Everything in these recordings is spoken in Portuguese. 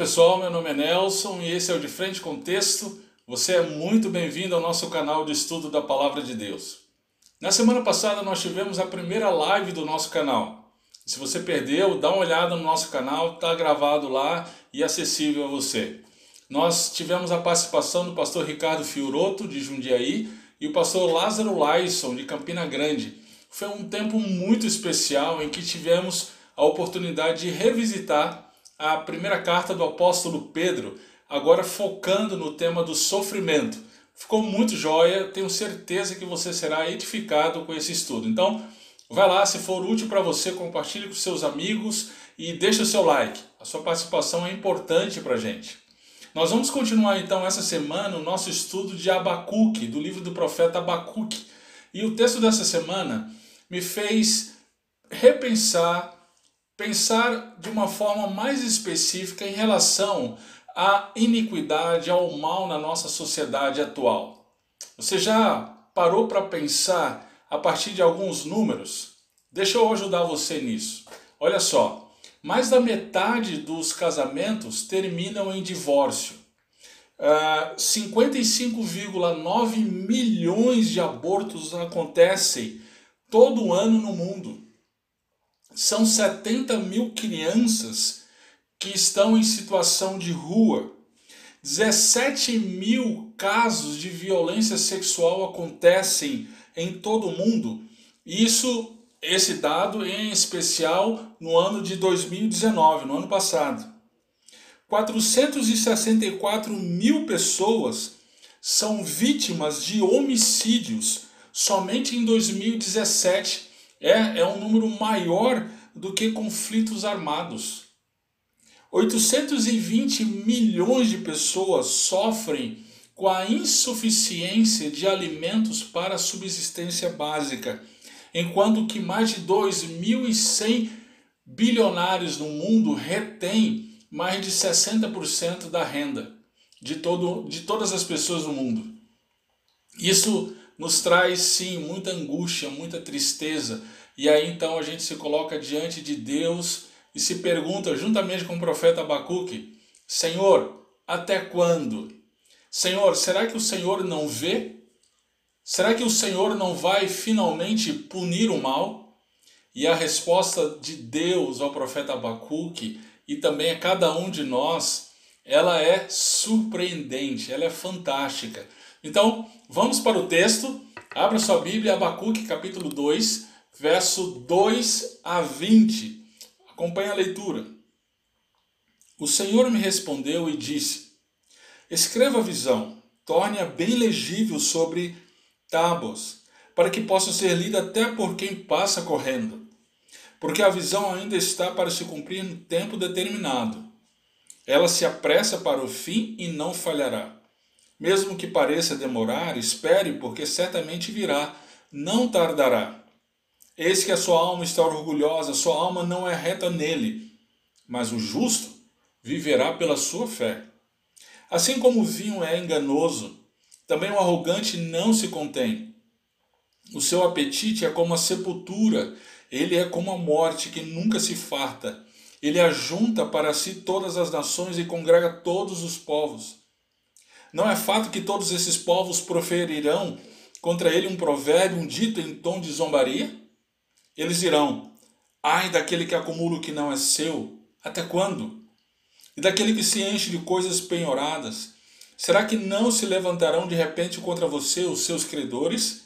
pessoal, meu nome é Nelson e esse é o De Frente com Texto. Você é muito bem-vindo ao nosso canal de estudo da Palavra de Deus. Na semana passada nós tivemos a primeira live do nosso canal. Se você perdeu, dá uma olhada no nosso canal, está gravado lá e acessível a você. Nós tivemos a participação do pastor Ricardo Fioroto, de Jundiaí, e o pastor Lázaro Laison, de Campina Grande. Foi um tempo muito especial em que tivemos a oportunidade de revisitar a primeira carta do apóstolo Pedro, agora focando no tema do sofrimento. Ficou muito joia, tenho certeza que você será edificado com esse estudo. Então, vai lá, se for útil para você, compartilhe com seus amigos e deixe o seu like. A sua participação é importante para a gente. Nós vamos continuar então essa semana o nosso estudo de Abacuque, do livro do profeta Abacuque. E o texto dessa semana me fez repensar pensar de uma forma mais específica em relação à iniquidade, ao mal na nossa sociedade atual. Você já parou para pensar a partir de alguns números? Deixa eu ajudar você nisso. Olha só, mais da metade dos casamentos terminam em divórcio. Uh, ah, 55,9 milhões de abortos acontecem todo ano no mundo são 70 mil crianças que estão em situação de rua. 17 mil casos de violência sexual acontecem em todo o mundo. Isso, esse dado em especial no ano de 2019, no ano passado. 464 mil pessoas são vítimas de homicídios somente em 2017 é, é um número maior do que conflitos armados. 820 milhões de pessoas sofrem com a insuficiência de alimentos para a subsistência básica, enquanto que mais de 2.100 bilionários no mundo retêm mais de 60% da renda de, todo, de todas as pessoas no mundo. Isso nos traz sim muita angústia, muita tristeza. E aí então a gente se coloca diante de Deus e se pergunta, juntamente com o profeta Abacuque: Senhor, até quando? Senhor, será que o Senhor não vê? Será que o Senhor não vai finalmente punir o mal? E a resposta de Deus ao profeta Abacuque e também a cada um de nós, ela é surpreendente, ela é fantástica. Então, vamos para o texto. Abra sua Bíblia, Abacuque, capítulo 2, verso 2 a 20. Acompanhe a leitura. O Senhor me respondeu e disse: Escreva a visão, torne-a bem legível sobre tábuas, para que possa ser lida até por quem passa correndo. Porque a visão ainda está para se cumprir no tempo determinado. Ela se apressa para o fim e não falhará. Mesmo que pareça demorar, espere, porque certamente virá, não tardará. Eis que a sua alma está orgulhosa, sua alma não é reta nele, mas o justo viverá pela sua fé. Assim como o vinho é enganoso, também o arrogante não se contém. O seu apetite é como a sepultura, ele é como a morte que nunca se farta. Ele ajunta para si todas as nações e congrega todos os povos. Não é fato que todos esses povos proferirão contra ele um provérbio, um dito em tom de zombaria? Eles dirão: Ai daquele que acumula o que não é seu, até quando? E daquele que se enche de coisas penhoradas, será que não se levantarão de repente contra você os seus credores?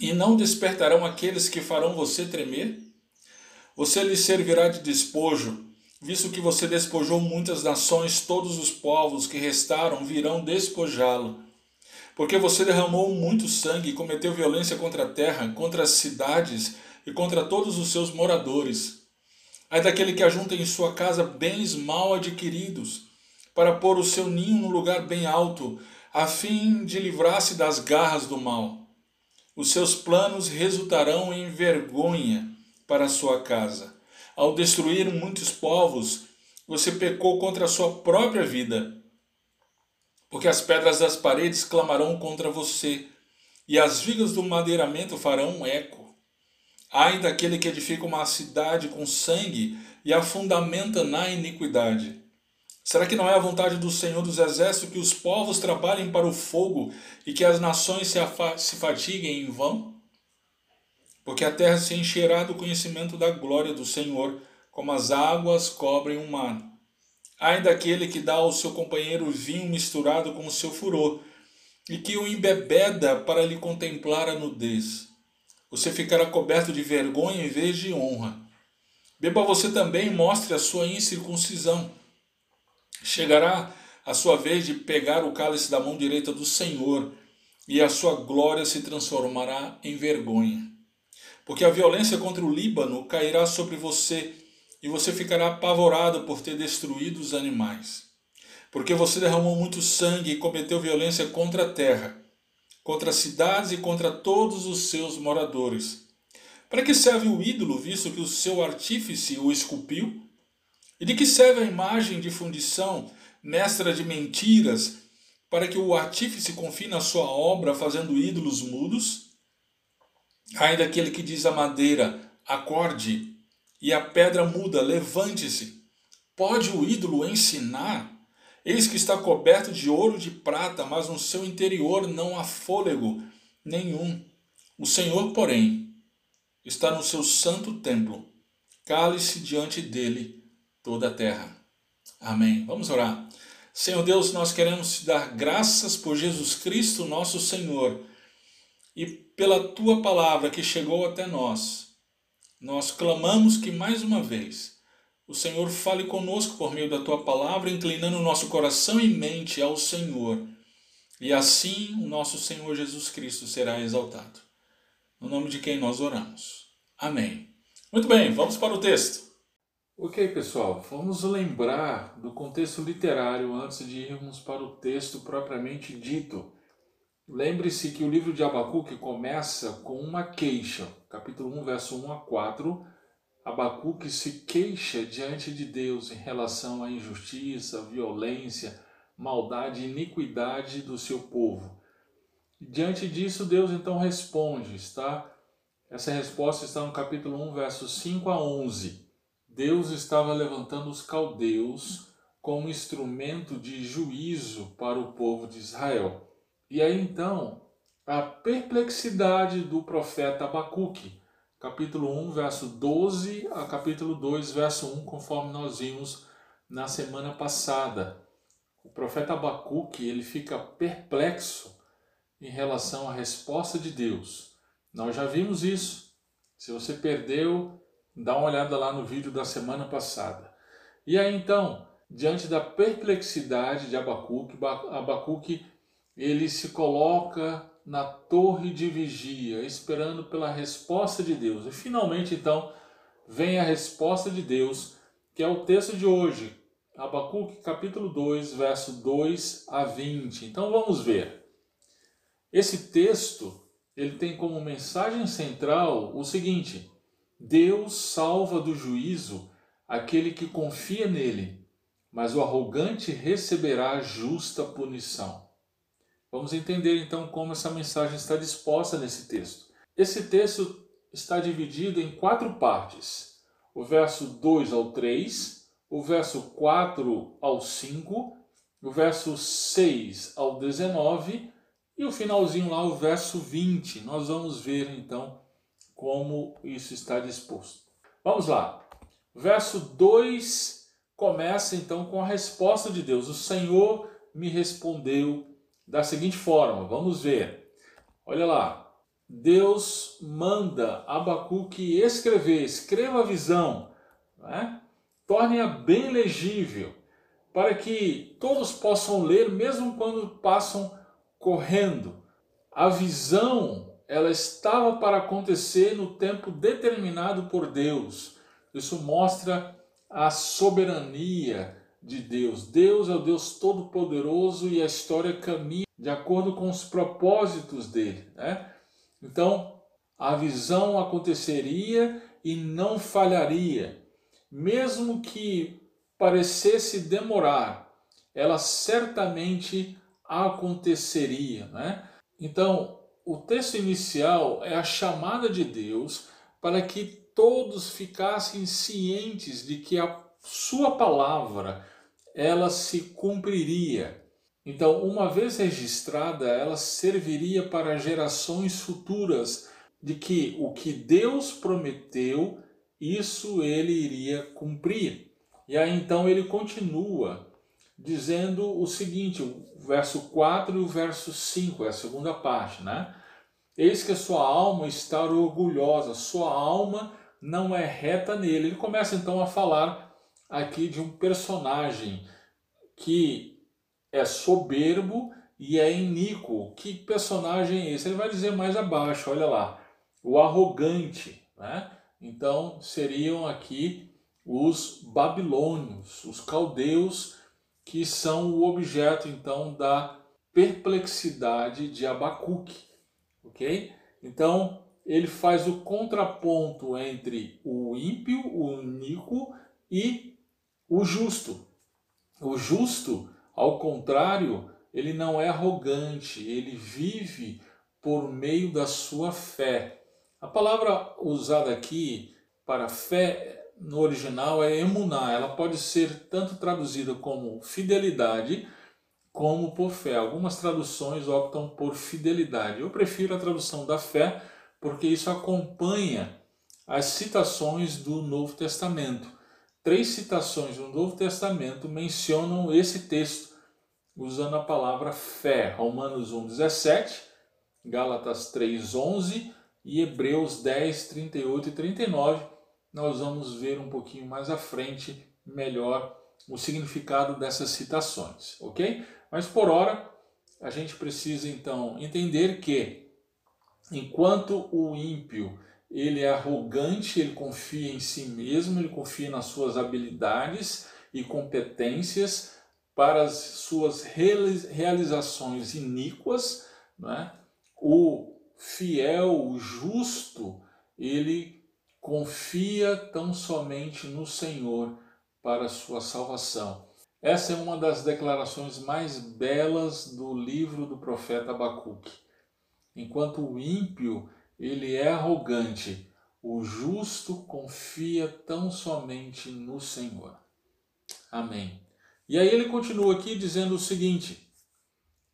E não despertarão aqueles que farão você tremer? Você lhe servirá de despojo visto que você despojou muitas nações, todos os povos que restaram virão despojá-lo. Porque você derramou muito sangue e cometeu violência contra a terra, contra as cidades e contra todos os seus moradores. Ai daquele que ajunta em sua casa bens mal adquiridos, para pôr o seu ninho no lugar bem alto, a fim de livrar-se das garras do mal. Os seus planos resultarão em vergonha para a sua casa. Ao destruir muitos povos, você pecou contra a sua própria vida. Porque as pedras das paredes clamarão contra você, e as vigas do madeiramento farão um eco. Ai daquele que edifica uma cidade com sangue e a fundamenta na iniquidade. Será que não é a vontade do Senhor dos Exércitos que os povos trabalhem para o fogo e que as nações se, se fatiguem em vão? Porque a terra se encherá do conhecimento da glória do Senhor, como as águas cobrem o mar. Ai daquele que dá ao seu companheiro vinho misturado com o seu furor, e que o embebeda para lhe contemplar a nudez. Você ficará coberto de vergonha em vez de honra. Beba você também e mostre a sua incircuncisão Chegará a sua vez de pegar o cálice da mão direita do Senhor, e a sua glória se transformará em vergonha. Porque a violência contra o Líbano cairá sobre você, e você ficará apavorado por ter destruído os animais. Porque você derramou muito sangue e cometeu violência contra a terra, contra as cidades e contra todos os seus moradores. Para que serve o ídolo, visto que o seu artífice o esculpiu? E de que serve a imagem de fundição, mestra de mentiras, para que o artífice confie na sua obra fazendo ídolos mudos? Ainda aquele que diz à madeira, acorde, e a pedra muda, levante-se. Pode o ídolo ensinar? Eis que está coberto de ouro e de prata, mas no seu interior não há fôlego nenhum. O Senhor, porém, está no seu santo templo. Cale-se diante dele toda a terra. Amém. Vamos orar. Senhor Deus, nós queremos te dar graças por Jesus Cristo, nosso Senhor, e pela tua palavra que chegou até nós. Nós clamamos que mais uma vez o Senhor fale conosco por meio da tua palavra, inclinando o nosso coração e mente ao Senhor. E assim o nosso Senhor Jesus Cristo será exaltado. No nome de quem nós oramos. Amém. Muito bem, vamos para o texto. Ok, pessoal, vamos lembrar do contexto literário antes de irmos para o texto propriamente dito. Lembre-se que o livro de Abacuque começa com uma queixa. Capítulo 1, verso 1 a 4. Abacuque se queixa diante de Deus em relação à injustiça, violência, maldade e iniquidade do seu povo. diante disso, Deus então responde, está? Essa resposta está no capítulo 1, versos 5 a 11. Deus estava levantando os caldeus como instrumento de juízo para o povo de Israel. E aí então, a perplexidade do profeta Abacuque, capítulo 1, verso 12 a capítulo 2, verso 1, conforme nós vimos na semana passada. O profeta Abacuque, ele fica perplexo em relação à resposta de Deus. Nós já vimos isso. Se você perdeu, Dá uma olhada lá no vídeo da semana passada. E aí então, diante da perplexidade de Abacuque, Abacuque ele se coloca na torre de vigia, esperando pela resposta de Deus. E finalmente então vem a resposta de Deus, que é o texto de hoje, Abacuque capítulo 2, verso 2 a 20. Então vamos ver. Esse texto, ele tem como mensagem central o seguinte: Deus salva do juízo aquele que confia nele, mas o arrogante receberá justa punição. Vamos entender então como essa mensagem está disposta nesse texto. Esse texto está dividido em quatro partes: o verso 2 ao 3, o verso 4 ao 5, o verso 6 ao 19 e o finalzinho lá, o verso 20. Nós vamos ver então como isso está disposto. Vamos lá. Verso 2 começa então com a resposta de Deus. O Senhor me respondeu da seguinte forma. Vamos ver. Olha lá. Deus manda Abacuque escrever, escreva a visão, né? torne-a bem legível, para que todos possam ler, mesmo quando passam correndo. A visão ela estava para acontecer no tempo determinado por Deus. Isso mostra a soberania de Deus. Deus é o Deus Todo-Poderoso e a história caminha de acordo com os propósitos dele. Né? Então, a visão aconteceria e não falharia. Mesmo que parecesse demorar, ela certamente aconteceria. Né? Então, o texto inicial é a chamada de Deus para que todos ficassem cientes de que a sua palavra ela se cumpriria. Então, uma vez registrada, ela serviria para gerações futuras de que o que Deus prometeu, isso ele iria cumprir. E aí então ele continua dizendo o seguinte, o verso 4 e o verso 5, é a segunda parte, né? Eis que a sua alma está orgulhosa, sua alma não é reta nele. Ele começa então a falar aqui de um personagem que é soberbo e é iníquo. Que personagem é esse? Ele vai dizer mais abaixo, olha lá, o arrogante, né? Então seriam aqui os babilônios, os caldeus, que são o objeto então da perplexidade de Abacuque, ok? Então ele faz o contraponto entre o ímpio, o iníquo e o justo. O justo, ao contrário, ele não é arrogante, ele vive por meio da sua fé. A palavra usada aqui para fé no original é emuná. Ela pode ser tanto traduzida como fidelidade como por fé. Algumas traduções optam por fidelidade. Eu prefiro a tradução da fé porque isso acompanha as citações do Novo Testamento. Três citações do Novo Testamento mencionam esse texto usando a palavra fé. Romanos 1:17, Gálatas 3:11 e Hebreus 10, 38 e 39 nós vamos ver um pouquinho mais à frente melhor o significado dessas citações, ok? Mas por hora a gente precisa então entender que enquanto o ímpio ele é arrogante, ele confia em si mesmo, ele confia nas suas habilidades e competências para as suas realizações iníquas, né? o fiel, o justo, ele confia tão somente no Senhor para a sua salvação. Essa é uma das declarações mais belas do livro do profeta Abacuque. Enquanto o ímpio ele é arrogante, o justo confia tão somente no Senhor. Amém. E aí ele continua aqui dizendo o seguinte,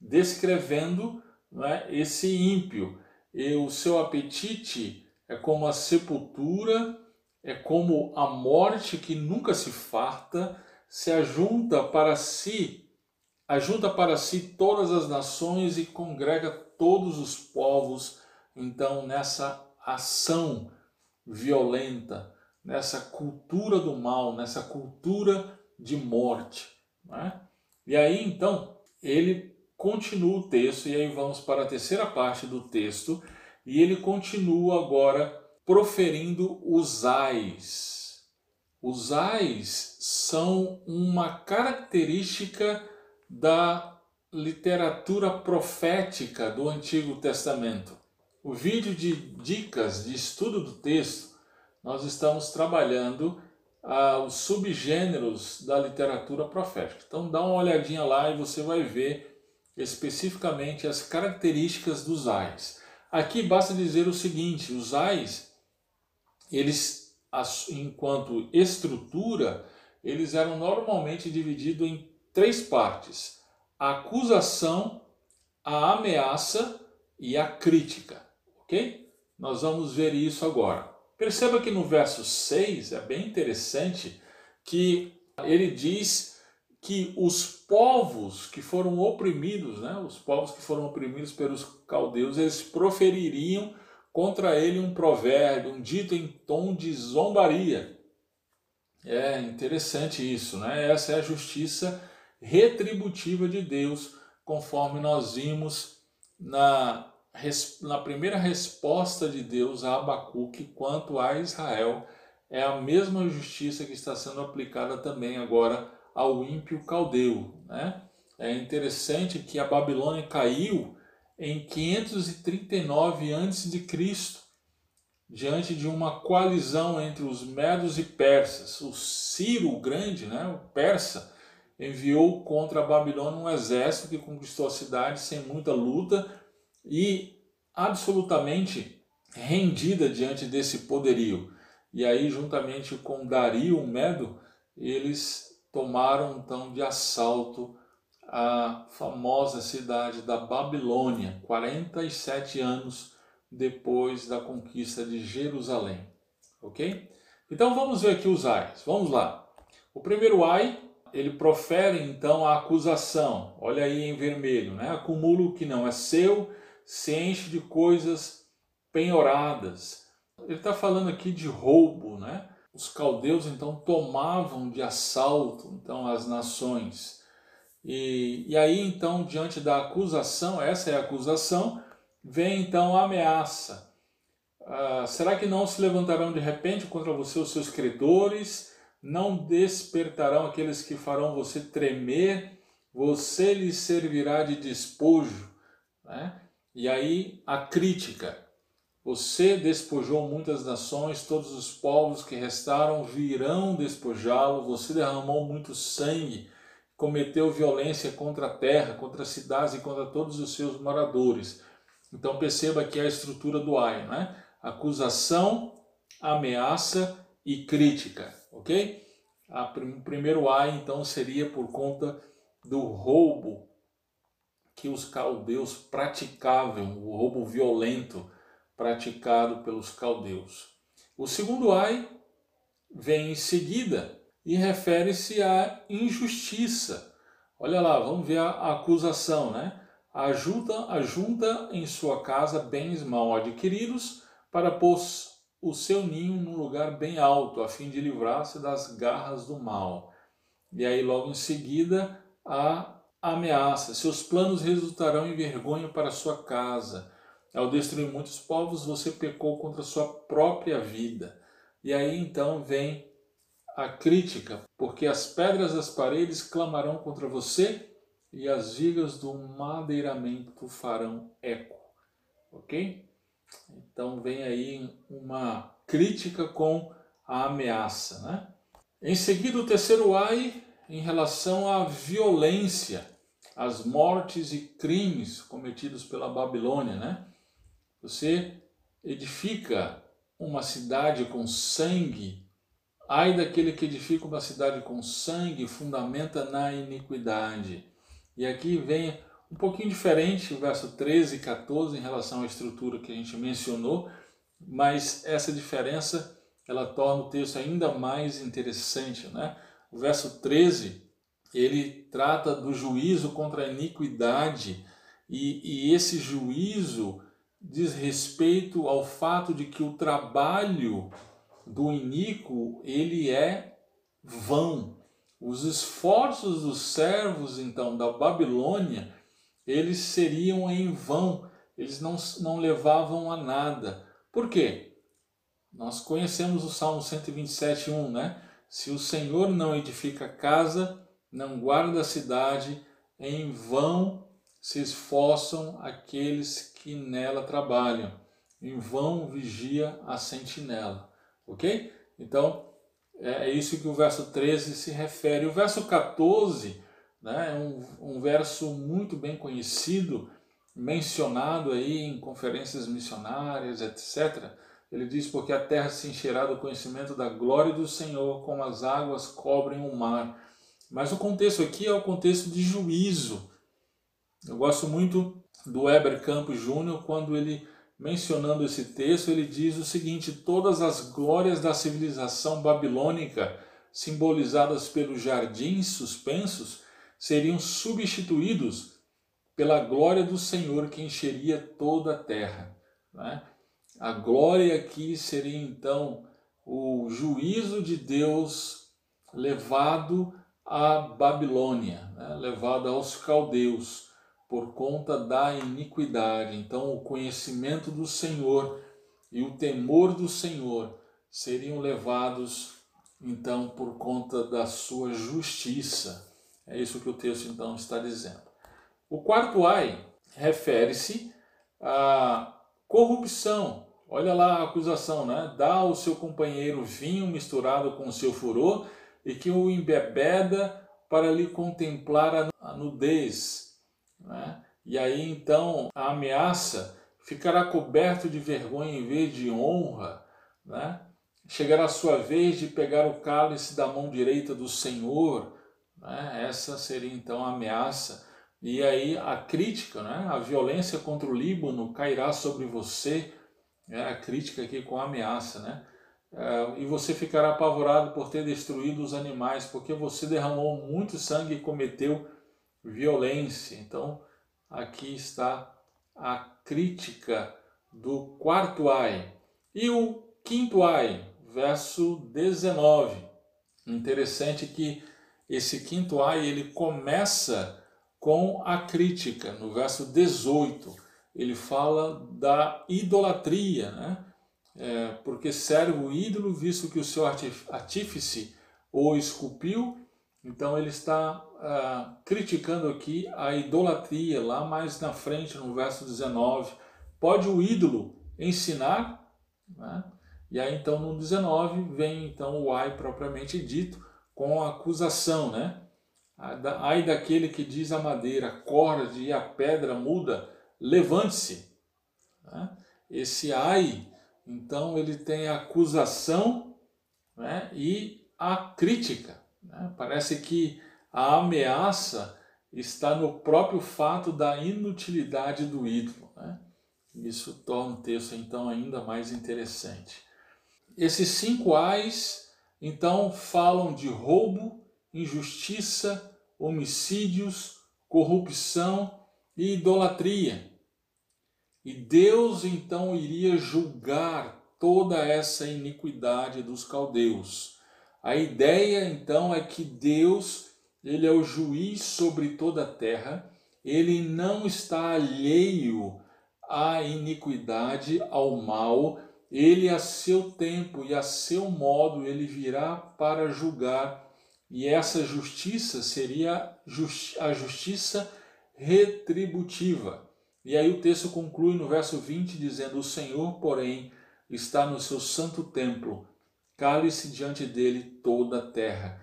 descrevendo é, esse ímpio, e o seu apetite é como a sepultura, é como a morte que nunca se farta, se ajunta para si, ajunta para si todas as nações e congrega todos os povos, então nessa ação violenta, nessa cultura do mal, nessa cultura de morte. Né? E aí então ele continua o texto, e aí vamos para a terceira parte do texto, e ele continua agora proferindo os ais. Os ais são uma característica da literatura profética do Antigo Testamento. O vídeo de dicas de estudo do texto, nós estamos trabalhando ah, os subgêneros da literatura profética. Então dá uma olhadinha lá e você vai ver especificamente as características dos ais. Aqui basta dizer o seguinte: os ais, eles, enquanto estrutura, eles eram normalmente divididos em três partes: a acusação, a ameaça e a crítica. Ok? Nós vamos ver isso agora. Perceba que no verso 6 é bem interessante que ele diz que os povos que foram oprimidos, né, os povos que foram oprimidos pelos caldeus, eles profeririam contra ele um provérbio, um dito em tom de zombaria. É interessante isso, né? Essa é a justiça retributiva de Deus, conforme nós vimos na, na primeira resposta de Deus a Abacuque quanto a Israel. É a mesma justiça que está sendo aplicada também agora ao ímpio caldeu. Né? É interessante que a Babilônia caiu em 539 a.C., diante de uma coalizão entre os medos e persas. O Ciro o Grande, né, o persa, enviou contra a Babilônia um exército que conquistou a cidade sem muita luta e absolutamente rendida diante desse poderio. E aí, juntamente com Dario, o Medo, eles tomaram então de assalto a famosa cidade da Babilônia, 47 anos depois da conquista de Jerusalém. Ok? Então vamos ver aqui os ais. Vamos lá. O primeiro ai, ele profere então a acusação. Olha aí em vermelho, né? Acumula o que não é seu, se enche de coisas penhoradas. Ele está falando aqui de roubo, né? Os caldeus então tomavam de assalto então as nações e, e aí, então, diante da acusação, essa é a acusação, vem então a ameaça. Ah, será que não se levantarão de repente contra você os seus credores? Não despertarão aqueles que farão você tremer? Você lhes servirá de despojo. Né? E aí a crítica. Você despojou muitas nações, todos os povos que restaram virão despojá-lo. Você derramou muito sangue cometeu violência contra a terra, contra as cidades e contra todos os seus moradores. Então perceba aqui a estrutura do AI, né? Acusação, ameaça e crítica, ok? o primeiro AI então seria por conta do roubo que os caldeus praticavam, o roubo violento praticado pelos caldeus. O segundo ai vem em seguida, e refere-se à injustiça. Olha lá, vamos ver a acusação, né? Ajunta, ajunta em sua casa bens mal adquiridos para pôr o seu ninho num lugar bem alto, a fim de livrar-se das garras do mal. E aí, logo em seguida, a ameaça: seus planos resultarão em vergonha para sua casa. Ao destruir muitos povos, você pecou contra sua própria vida. E aí então vem a crítica, porque as pedras das paredes clamarão contra você e as vigas do madeiramento farão eco. Ok? Então vem aí uma crítica com a ameaça. Né? Em seguida, o terceiro ai em relação à violência, às mortes e crimes cometidos pela Babilônia. Né? Você edifica uma cidade com sangue Ai daquele que edifica uma cidade com sangue, fundamenta na iniquidade. E aqui vem um pouquinho diferente o verso 13 e 14 em relação à estrutura que a gente mencionou, mas essa diferença ela torna o texto ainda mais interessante. Né? O verso 13 ele trata do juízo contra a iniquidade e, e esse juízo diz respeito ao fato de que o trabalho do iníquo, ele é vão. Os esforços dos servos, então, da Babilônia, eles seriam em vão, eles não, não levavam a nada. Por quê? Nós conhecemos o Salmo 127, 1, né? Se o Senhor não edifica a casa, não guarda a cidade, em vão se esforçam aqueles que nela trabalham, em vão vigia a sentinela. Ok? Então, é, é isso que o verso 13 se refere. O verso 14 né, é um, um verso muito bem conhecido, mencionado aí em conferências missionárias, etc. Ele diz: Porque a terra se encherá do conhecimento da glória do Senhor, como as águas cobrem o mar. Mas o contexto aqui é o contexto de juízo. Eu gosto muito do Heber Campos Júnior quando ele mencionando esse texto, ele diz o seguinte: todas as glórias da civilização babilônica, simbolizadas pelos jardins suspensos, seriam substituídos pela glória do Senhor que encheria toda a terra. Né? A glória aqui seria então o juízo de Deus levado à Babilônia, né? levado aos caldeus por conta da iniquidade. Então, o conhecimento do Senhor e o temor do Senhor seriam levados então por conta da sua justiça. É isso que o texto então está dizendo. O quarto ai refere-se à corrupção. Olha lá a acusação, né? Dá ao seu companheiro vinho misturado com o seu furor e que o embebeda para lhe contemplar a nudez né? E aí então a ameaça ficará coberto de vergonha em vez de honra. Né? Chegará a sua vez de pegar o cálice da mão direita do Senhor, Né? Essa seria então a ameaça. E aí a crítica, né? a violência contra o Líbano cairá sobre você, é a crítica aqui com a ameaça, né? É, e você ficará apavorado por ter destruído os animais, porque você derramou muito sangue e cometeu violência. Então, aqui está a crítica do quarto ai. E o quinto ai, verso 19. Interessante que esse quinto ai ele começa com a crítica. No verso 18, ele fala da idolatria, né? É, porque serve o ídolo, visto que o seu artífice o esculpiu. Então ele está ah, criticando aqui a idolatria, lá mais na frente, no verso 19. Pode o ídolo ensinar? Né? E aí então no 19 vem então o ai propriamente dito com a acusação, né? Ai daquele que diz a madeira, corde e a pedra muda, levante-se. Né? Esse ai, então, ele tem a acusação né? e a crítica. Né? Parece que a ameaça está no próprio fato da inutilidade do ídolo. Né? Isso torna o texto então ainda mais interessante. Esses cinco ais então falam de roubo, injustiça, homicídios, corrupção e idolatria. E Deus então iria julgar toda essa iniquidade dos caldeus. A ideia então é que Deus ele é o juiz sobre toda a terra, ele não está alheio à iniquidade, ao mal, ele a seu tempo e a seu modo ele virá para julgar, e essa justiça seria a justiça retributiva. E aí o texto conclui no verso 20 dizendo: O Senhor, porém, está no seu santo templo, cale-se diante dele toda a terra.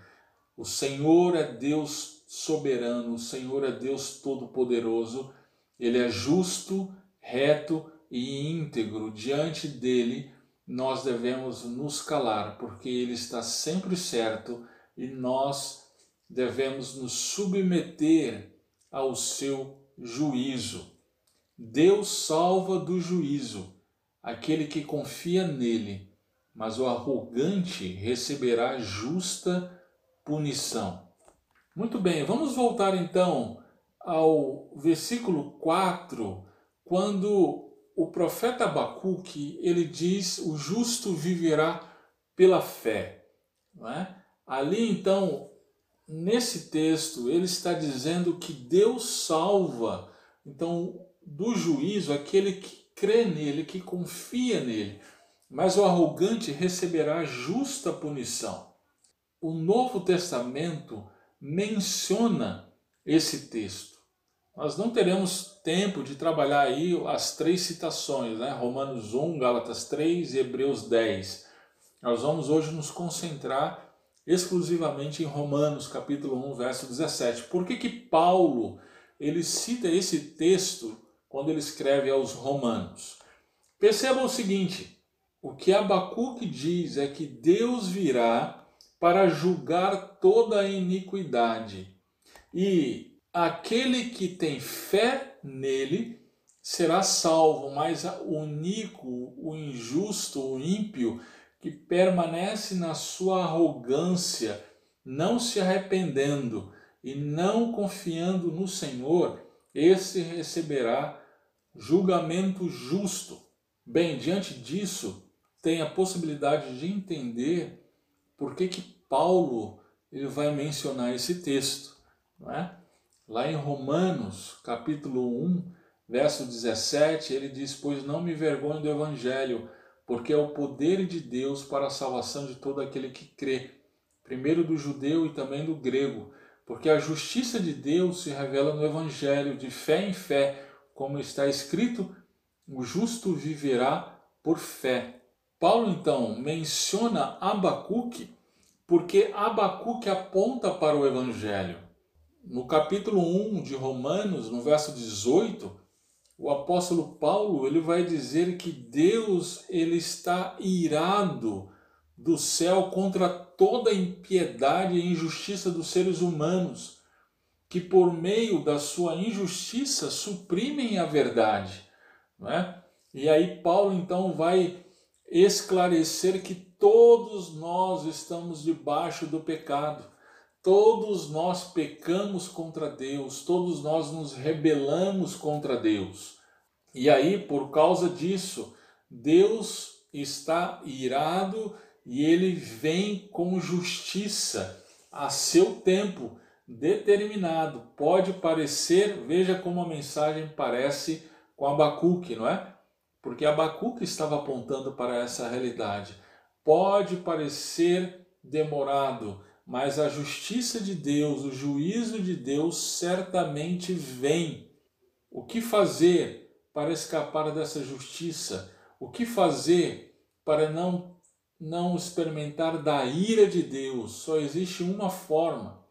O Senhor é Deus soberano, o Senhor é Deus todo-poderoso, ele é justo, reto e íntegro. Diante dele, nós devemos nos calar, porque ele está sempre certo e nós devemos nos submeter ao seu juízo. Deus salva do juízo aquele que confia nele, mas o arrogante receberá justa punição. Muito bem, vamos voltar então ao versículo 4, quando o profeta Abacuque, ele diz, o justo viverá pela fé. É? Ali então, nesse texto, ele está dizendo que Deus salva, então, do juízo aquele que crê nele, que confia nele, mas o arrogante receberá justa punição o Novo Testamento menciona esse texto. Nós não teremos tempo de trabalhar aí as três citações, né? Romanos 1, Gálatas 3 e Hebreus 10. Nós vamos hoje nos concentrar exclusivamente em Romanos, capítulo 1, verso 17. Por que que Paulo ele cita esse texto quando ele escreve aos Romanos? Perceba o seguinte, o que Abacuque diz é que Deus virá para julgar toda a iniquidade. E aquele que tem fé nele será salvo, mas o iníquo, o injusto, o ímpio, que permanece na sua arrogância, não se arrependendo e não confiando no Senhor, esse receberá julgamento justo. Bem, diante disso, tem a possibilidade de entender por que, que Paulo ele vai mencionar esse texto. Não é? Lá em Romanos, capítulo 1, verso 17, ele diz: Pois não me vergonho do Evangelho, porque é o poder de Deus para a salvação de todo aquele que crê, primeiro do judeu e também do grego, porque a justiça de Deus se revela no Evangelho, de fé em fé, como está escrito: o justo viverá por fé. Paulo então menciona Abacuque porque Abacuque aponta para o Evangelho. No capítulo 1 de Romanos, no verso 18, o apóstolo Paulo ele vai dizer que Deus ele está irado do céu contra toda impiedade e injustiça dos seres humanos, que por meio da sua injustiça suprimem a verdade. Não é? E aí Paulo então vai esclarecer que todos nós estamos debaixo do pecado. Todos nós pecamos contra Deus, todos nós nos rebelamos contra Deus. E aí, por causa disso, Deus está irado e ele vem com justiça a seu tempo determinado. Pode parecer, veja como a mensagem parece com Abacuque, não é? Porque Abacuque estava apontando para essa realidade. Pode parecer demorado, mas a justiça de Deus, o juízo de Deus certamente vem. O que fazer para escapar dessa justiça? O que fazer para não não experimentar da ira de Deus? Só existe uma forma.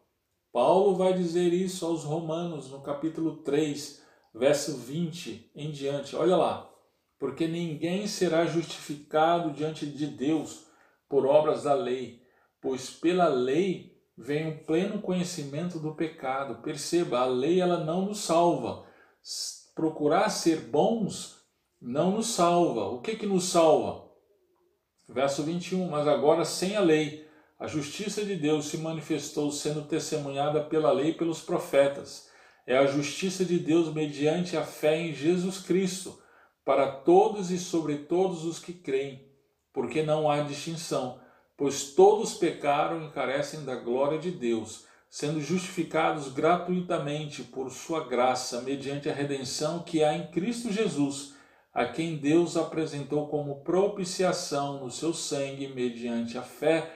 Paulo vai dizer isso aos Romanos no capítulo 3, verso 20 em diante. Olha lá. Porque ninguém será justificado diante de Deus por obras da lei, pois pela lei vem o pleno conhecimento do pecado. Perceba, a lei ela não nos salva. Procurar ser bons não nos salva. O que que nos salva? Verso 21, mas agora sem a lei, a justiça de Deus se manifestou sendo testemunhada pela lei e pelos profetas é a justiça de Deus mediante a fé em Jesus Cristo, para todos e sobre todos os que creem, porque não há distinção, pois todos pecaram e carecem da glória de Deus, sendo justificados gratuitamente por sua graça, mediante a redenção que há em Cristo Jesus, a quem Deus apresentou como propiciação no seu sangue mediante a fé.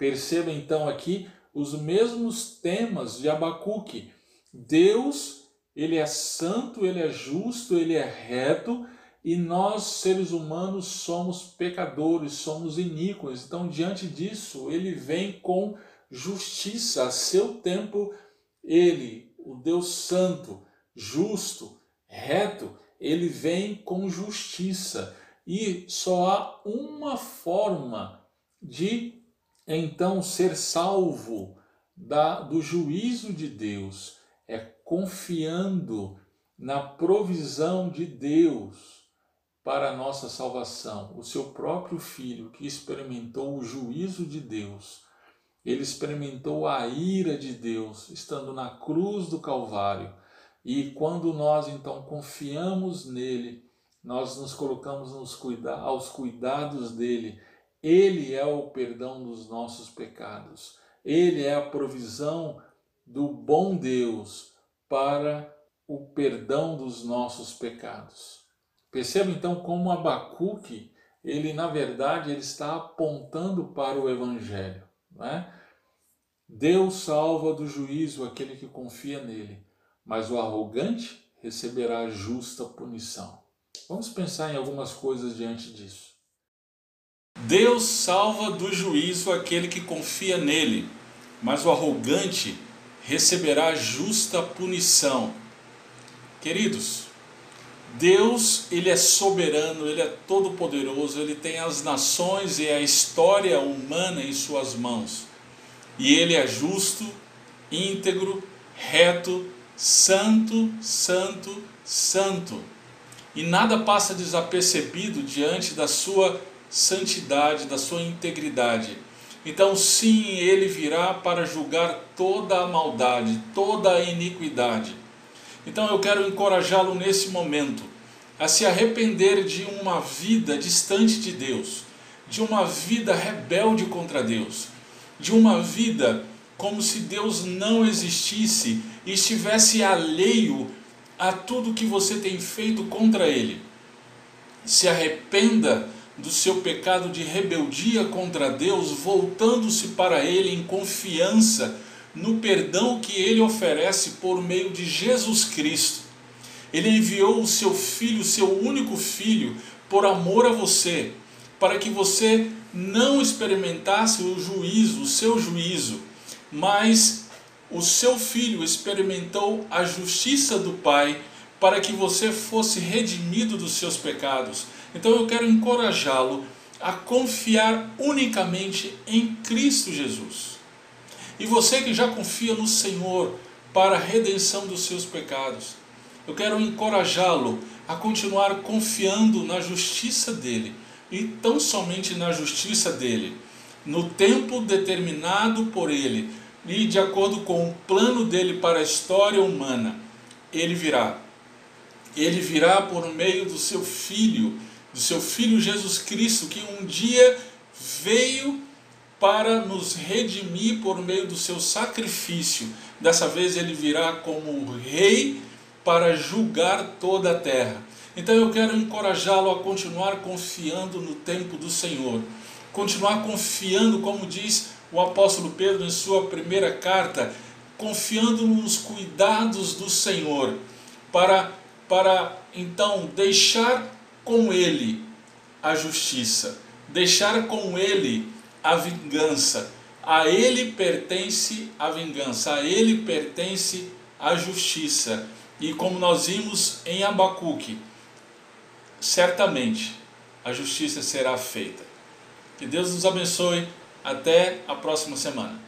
Perceba então aqui os mesmos temas de Abacuque Deus, ele é santo, ele é justo, ele é reto e nós, seres humanos, somos pecadores, somos iníquos. Então, diante disso, ele vem com justiça. A seu tempo, ele, o Deus santo, justo, reto, ele vem com justiça. E só há uma forma de então ser salvo da, do juízo de Deus é confiando na provisão de Deus para a nossa salvação. O seu próprio filho, que experimentou o juízo de Deus, ele experimentou a ira de Deus estando na cruz do Calvário. E quando nós então confiamos nele, nós nos colocamos nos cuida aos cuidados dele. Ele é o perdão dos nossos pecados. Ele é a provisão do bom Deus para o perdão dos nossos pecados. Perceba então como Abacuque, ele na verdade ele está apontando para o evangelho, né? Deus salva do juízo aquele que confia nele, mas o arrogante receberá justa punição. Vamos pensar em algumas coisas diante disso. Deus salva do juízo aquele que confia nele, mas o arrogante receberá justa punição. Queridos, Deus, ele é soberano, ele é todo poderoso, ele tem as nações e a história humana em suas mãos. E ele é justo, íntegro, reto, santo, santo, santo. E nada passa desapercebido diante da sua santidade, da sua integridade. Então, sim, ele virá para julgar toda a maldade, toda a iniquidade. Então, eu quero encorajá-lo nesse momento a se arrepender de uma vida distante de Deus, de uma vida rebelde contra Deus, de uma vida como se Deus não existisse e estivesse alheio a tudo que você tem feito contra Ele. Se arrependa do seu pecado de rebeldia contra Deus, voltando-se para Ele em confiança no perdão que Ele oferece por meio de Jesus Cristo. Ele enviou o seu Filho, o seu único Filho, por amor a você, para que você não experimentasse o juízo, o seu juízo, mas o seu Filho experimentou a justiça do Pai para que você fosse redimido dos seus pecados então eu quero encorajá-lo a confiar unicamente em Cristo Jesus. E você que já confia no Senhor para a redenção dos seus pecados, eu quero encorajá-lo a continuar confiando na justiça dele e tão somente na justiça dele, no tempo determinado por ele e de acordo com o plano dele para a história humana, ele virá. Ele virá por meio do seu filho, do seu filho Jesus Cristo, que um dia veio para nos redimir por meio do seu sacrifício. Dessa vez ele virá como rei para julgar toda a terra. Então eu quero encorajá-lo a continuar confiando no tempo do Senhor, continuar confiando, como diz o apóstolo Pedro em sua primeira carta, confiando nos cuidados do Senhor, para, para então deixar com Ele a justiça, deixar com Ele a vingança. A Ele pertence a vingança, a Ele pertence a justiça. E como nós vimos em Abacuque, certamente a justiça será feita. Que Deus nos abençoe. Até a próxima semana.